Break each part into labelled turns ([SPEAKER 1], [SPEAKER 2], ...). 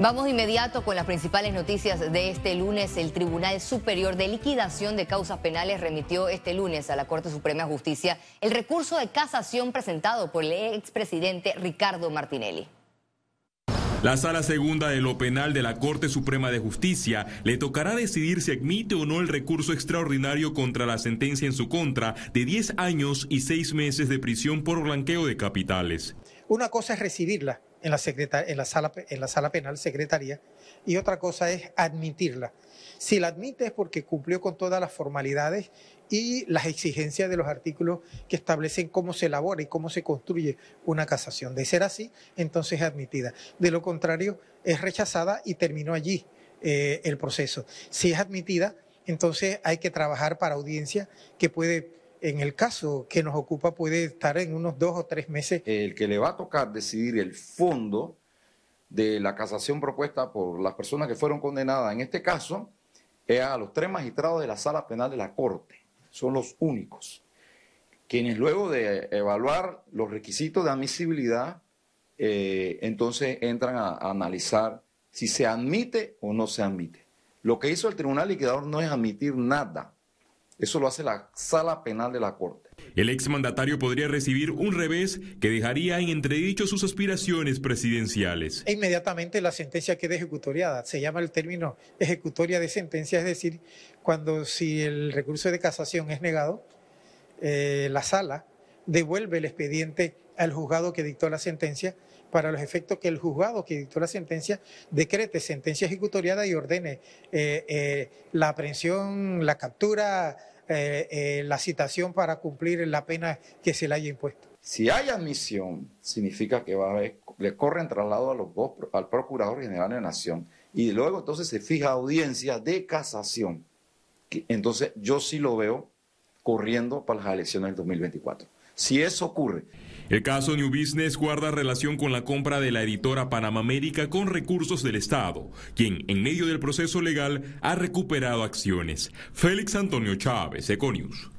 [SPEAKER 1] Vamos de inmediato con las principales noticias de este lunes. El Tribunal Superior de Liquidación de Causas Penales remitió este lunes a la Corte Suprema de Justicia el recurso de casación presentado por el expresidente Ricardo Martinelli.
[SPEAKER 2] La Sala Segunda de lo Penal de la Corte Suprema de Justicia le tocará decidir si admite o no el recurso extraordinario contra la sentencia en su contra de 10 años y 6 meses de prisión por blanqueo de capitales.
[SPEAKER 3] Una cosa es recibirla en la, en la, sala, en la sala penal, secretaría, y otra cosa es admitirla. Si la admite es porque cumplió con todas las formalidades y las exigencias de los artículos que establecen cómo se elabora y cómo se construye una casación. De ser así, entonces es admitida. De lo contrario, es rechazada y terminó allí eh, el proceso. Si es admitida, entonces hay que trabajar para audiencia que puede en el caso que nos ocupa puede estar en unos dos o tres meses.
[SPEAKER 4] El que le va a tocar decidir el fondo de la casación propuesta por las personas que fueron condenadas en este caso es a los tres magistrados de la sala penal de la Corte. Son los únicos. Quienes luego de evaluar los requisitos de admisibilidad, eh, entonces entran a, a analizar si se admite o no se admite. Lo que hizo el tribunal liquidador no es admitir nada eso lo hace la sala penal de la Corte.
[SPEAKER 2] El exmandatario podría recibir un revés que dejaría en entredicho sus aspiraciones presidenciales.
[SPEAKER 3] E inmediatamente la sentencia queda ejecutoriada. Se llama el término ejecutoria de sentencia, es decir, cuando si el recurso de casación es negado, eh, la sala devuelve el expediente al juzgado que dictó la sentencia para los efectos que el juzgado que dictó la sentencia decrete sentencia ejecutoriada y ordene eh, eh, la aprehensión, la captura, eh, la citación para cumplir la pena que se le haya impuesto.
[SPEAKER 4] Si hay admisión, significa que va a le corren traslado a los dos, al Procurador General de la Nación y luego entonces se fija audiencia de casación. Entonces yo sí lo veo corriendo para las elecciones del 2024. Si eso ocurre,
[SPEAKER 2] el caso New Business guarda relación con la compra de la editora Panamá América con recursos del Estado, quien en medio del proceso legal ha recuperado acciones. Félix Antonio Chávez, Econius.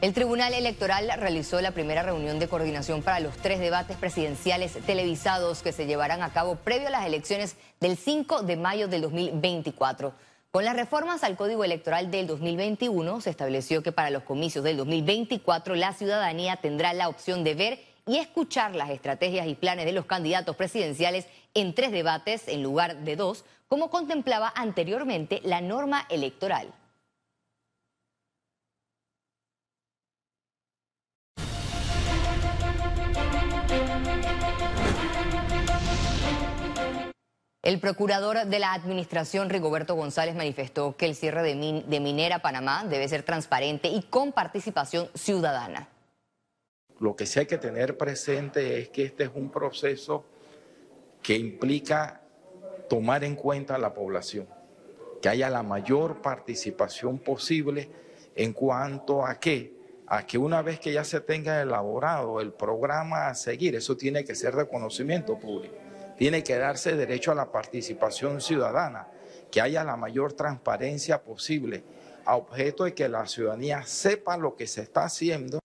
[SPEAKER 1] El Tribunal Electoral realizó la primera reunión de coordinación para los tres debates presidenciales televisados que se llevarán a cabo previo a las elecciones del 5 de mayo del 2024. Con las reformas al Código Electoral del 2021 se estableció que para los comicios del 2024 la ciudadanía tendrá la opción de ver y escuchar las estrategias y planes de los candidatos presidenciales en tres debates en lugar de dos, como contemplaba anteriormente la norma electoral. El procurador de la Administración, Rigoberto González, manifestó que el cierre de, Minera Panamá debe ser transparente y con participación ciudadana.
[SPEAKER 5] Lo que sí hay que tener presente es que este es un proceso que implica tomar en cuenta a la población, que haya la mayor participación posible en cuanto a qué, a que una vez que ya se tenga elaborado el programa a seguir, eso tiene que ser de conocimiento público tiene que darse derecho a la participación ciudadana, que haya la mayor transparencia posible, a objeto de que la ciudadanía sepa lo que se está haciendo.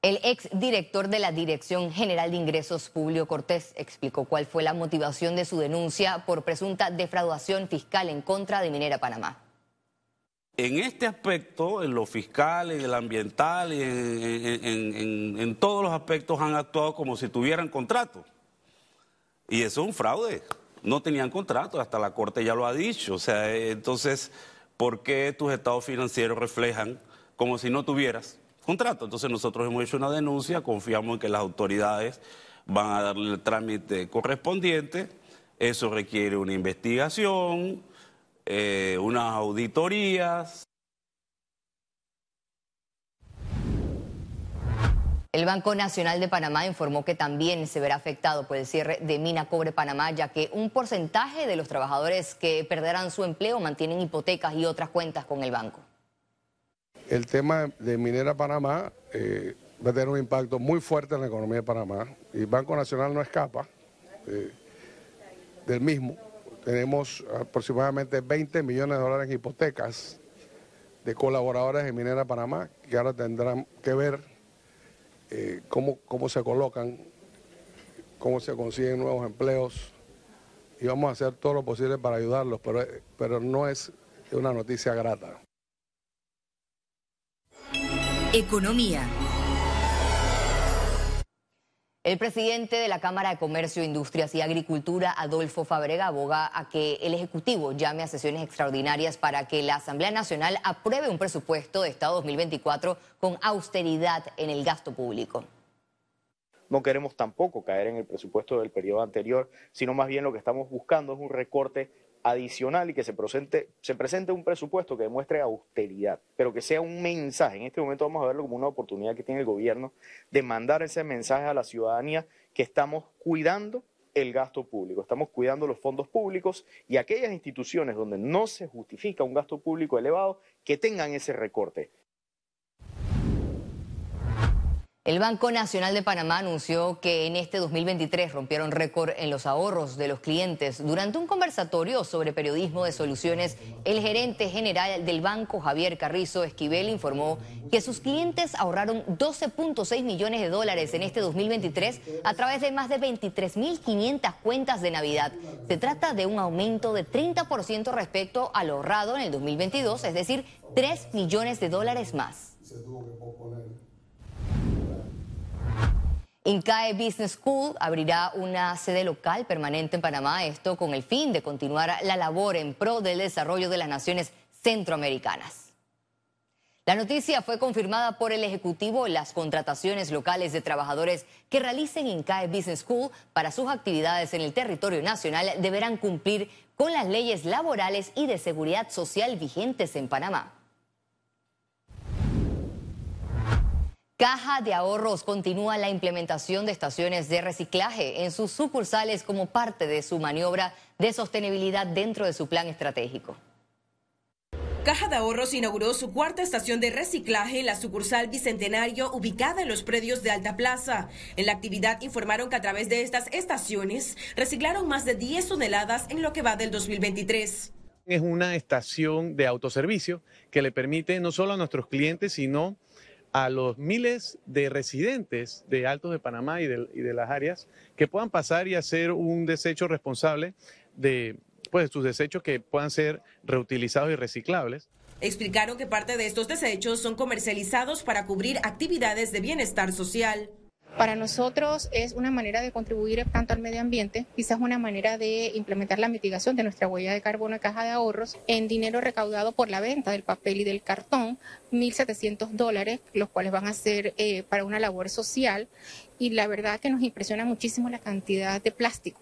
[SPEAKER 1] El exdirector de la Dirección General de Ingresos, Publio Cortés, explicó cuál fue la motivación de su denuncia por presunta defraudación fiscal en contra de Minera Panamá.
[SPEAKER 6] En este aspecto, en lo fiscal, en el ambiental, en, todos los aspectos han actuado como si tuvieran contrato. Y eso es un fraude. No tenían contrato, hasta la Corte ya lo ha dicho. O sea, entonces, ¿por qué tus estados financieros reflejan como si no tuvieras contrato? Entonces nosotros hemos hecho una denuncia, confiamos en que las autoridades van a darle el trámite correspondiente. Eso requiere una investigación, eh, unas auditorías.
[SPEAKER 1] El Banco Nacional de Panamá informó que también se verá afectado por el cierre de Mina Cobre Panamá, ya que un porcentaje de los trabajadores que perderán su empleo mantienen hipotecas y otras cuentas con el banco.
[SPEAKER 7] El tema de Minera Panamá eh, va a tener un impacto muy fuerte en la economía de Panamá y el Banco Nacional no escapa eh, del mismo tenemos aproximadamente 20 millones de dólares en hipotecas de colaboradores de Minera Panamá, que ahora tendrán que ver eh, cómo, cómo se colocan, cómo se consiguen nuevos empleos y vamos a hacer todo lo posible para ayudarlos, pero, pero no es una noticia grata.
[SPEAKER 1] Economía. El presidente de la Cámara de Comercio, Industrias y Agricultura, Adolfo Fabrega, aboga a que el Ejecutivo llame a sesiones extraordinarias para que la Asamblea Nacional apruebe un presupuesto de Estado 2024 con austeridad en el gasto público.
[SPEAKER 8] No queremos tampoco caer en el presupuesto del periodo anterior, sino más bien lo que estamos buscando es un recorte adicional y que se presente, se presente un presupuesto que demuestre austeridad, pero que sea un mensaje. En este momento vamos a verlo como una oportunidad que tiene el gobierno de mandar ese mensaje a la ciudadanía que estamos cuidando el gasto público, estamos cuidando los fondos públicos y aquellas instituciones donde no se justifica un gasto público elevado, que tengan ese recorte.
[SPEAKER 1] El Banco Nacional de Panamá anunció que en este 2023 rompieron récord en los ahorros de los clientes. Durante un conversatorio sobre periodismo de soluciones, el gerente general del banco, Javier Carrizo Esquivel, informó que sus clientes ahorraron 12.6 millones de dólares en este 2023 a través de más de 23.500 cuentas de Navidad. Se trata de un aumento de 30% respecto al ahorrado en el 2022, es decir, 3 millones de dólares más. INCAE Business School abrirá una sede local permanente en Panamá, esto con el fin de continuar la labor en pro del desarrollo de las naciones centroamericanas. La noticia fue confirmada por el Ejecutivo. Las contrataciones locales de trabajadores que realicen INCAE Business School para sus actividades en el territorio nacional deberán cumplir con las leyes laborales y de seguridad social vigentes en Panamá. Caja de Ahorros continúa la implementación de estaciones de reciclaje en sus sucursales como parte de su maniobra de sostenibilidad dentro de su plan estratégico.
[SPEAKER 9] Caja de Ahorros inauguró su cuarta estación de reciclaje en la sucursal Bicentenario ubicada en los predios de Alta Plaza. En la actividad informaron que a través de estas estaciones reciclaron más de 10 toneladas en lo que va del 2023.
[SPEAKER 10] Es una estación de autoservicio que le permite no solo a nuestros clientes, sino a los miles de residentes de Altos de Panamá y de, las áreas que puedan pasar y hacer un desecho responsable de pues, sus desechos que puedan ser reutilizados y reciclables.
[SPEAKER 9] Explicaron que parte de estos desechos son comercializados para cubrir actividades de bienestar social.
[SPEAKER 11] Para nosotros es una manera de contribuir tanto al medio ambiente, quizás una manera de implementar la mitigación de nuestra huella de carbono en caja de ahorros en dinero recaudado por la venta del papel y del cartón, 1.700 dólares, los cuales van a ser eh, para una labor social. Y la verdad que nos impresiona muchísimo la cantidad de plástico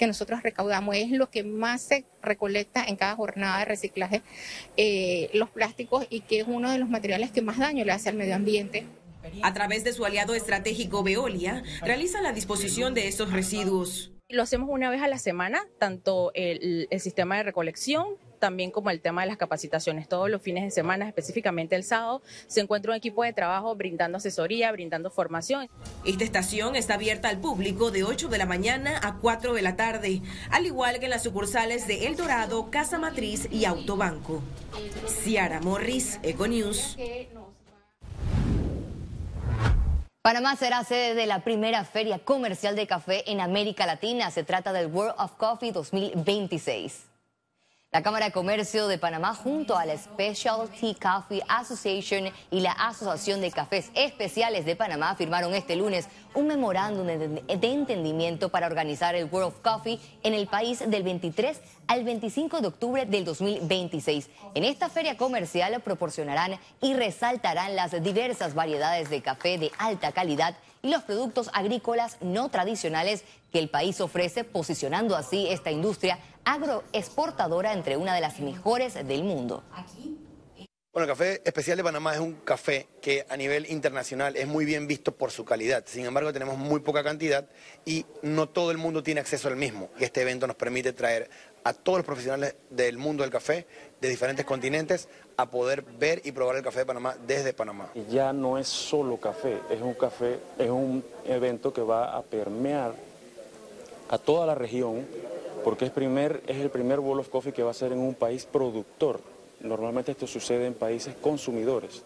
[SPEAKER 11] que nosotros recaudamos. Es lo que más se recolecta en cada jornada de reciclaje, eh, los plásticos, y que es uno de los materiales que más daño le hace al medio ambiente.
[SPEAKER 9] A través de su aliado estratégico Veolia, realiza la disposición de estos residuos.
[SPEAKER 12] Lo hacemos una vez a la semana, tanto el, sistema de recolección también como el tema de las capacitaciones. Todos los fines de semana, específicamente el sábado, se encuentra un equipo de trabajo brindando asesoría, brindando formación.
[SPEAKER 9] Esta estación está abierta al público de 8 de la mañana a 4 de la tarde, al igual que en las sucursales de El Dorado, Casa Matriz y Autobanco. Ciara Morris, Econews.
[SPEAKER 1] Panamá será sede de la primera feria comercial de café en América Latina. Se trata del World of Coffee 2026. La Cámara de Comercio de Panamá junto a la Specialty Coffee Association y la Asociación de Cafés Especiales de Panamá firmaron este lunes un memorándum de entendimiento para organizar el World of Coffee en el país del 23 al 25 de octubre del 2026. En esta feria comercial proporcionarán y resaltarán las diversas variedades de café de alta calidad y los productos agrícolas no tradicionales que el país ofrece, posicionando así esta industria agroexportadora entre una de las mejores del mundo.
[SPEAKER 13] Bueno, el café especial de Panamá es un café que a nivel internacional es muy bien visto por su calidad. Sin embargo, tenemos muy poca cantidad y no todo el mundo tiene acceso al mismo. Este evento nos permite traer a todos los profesionales del mundo del café, de diferentes continentes, a poder ver y probar el café de Panamá desde Panamá.
[SPEAKER 14] Y ya no es solo café, es un café, es un evento que va a permear a toda la región porque es, primer, es el primer World of Coffee que va a ser en un país productor normalmente esto sucede en países consumidores.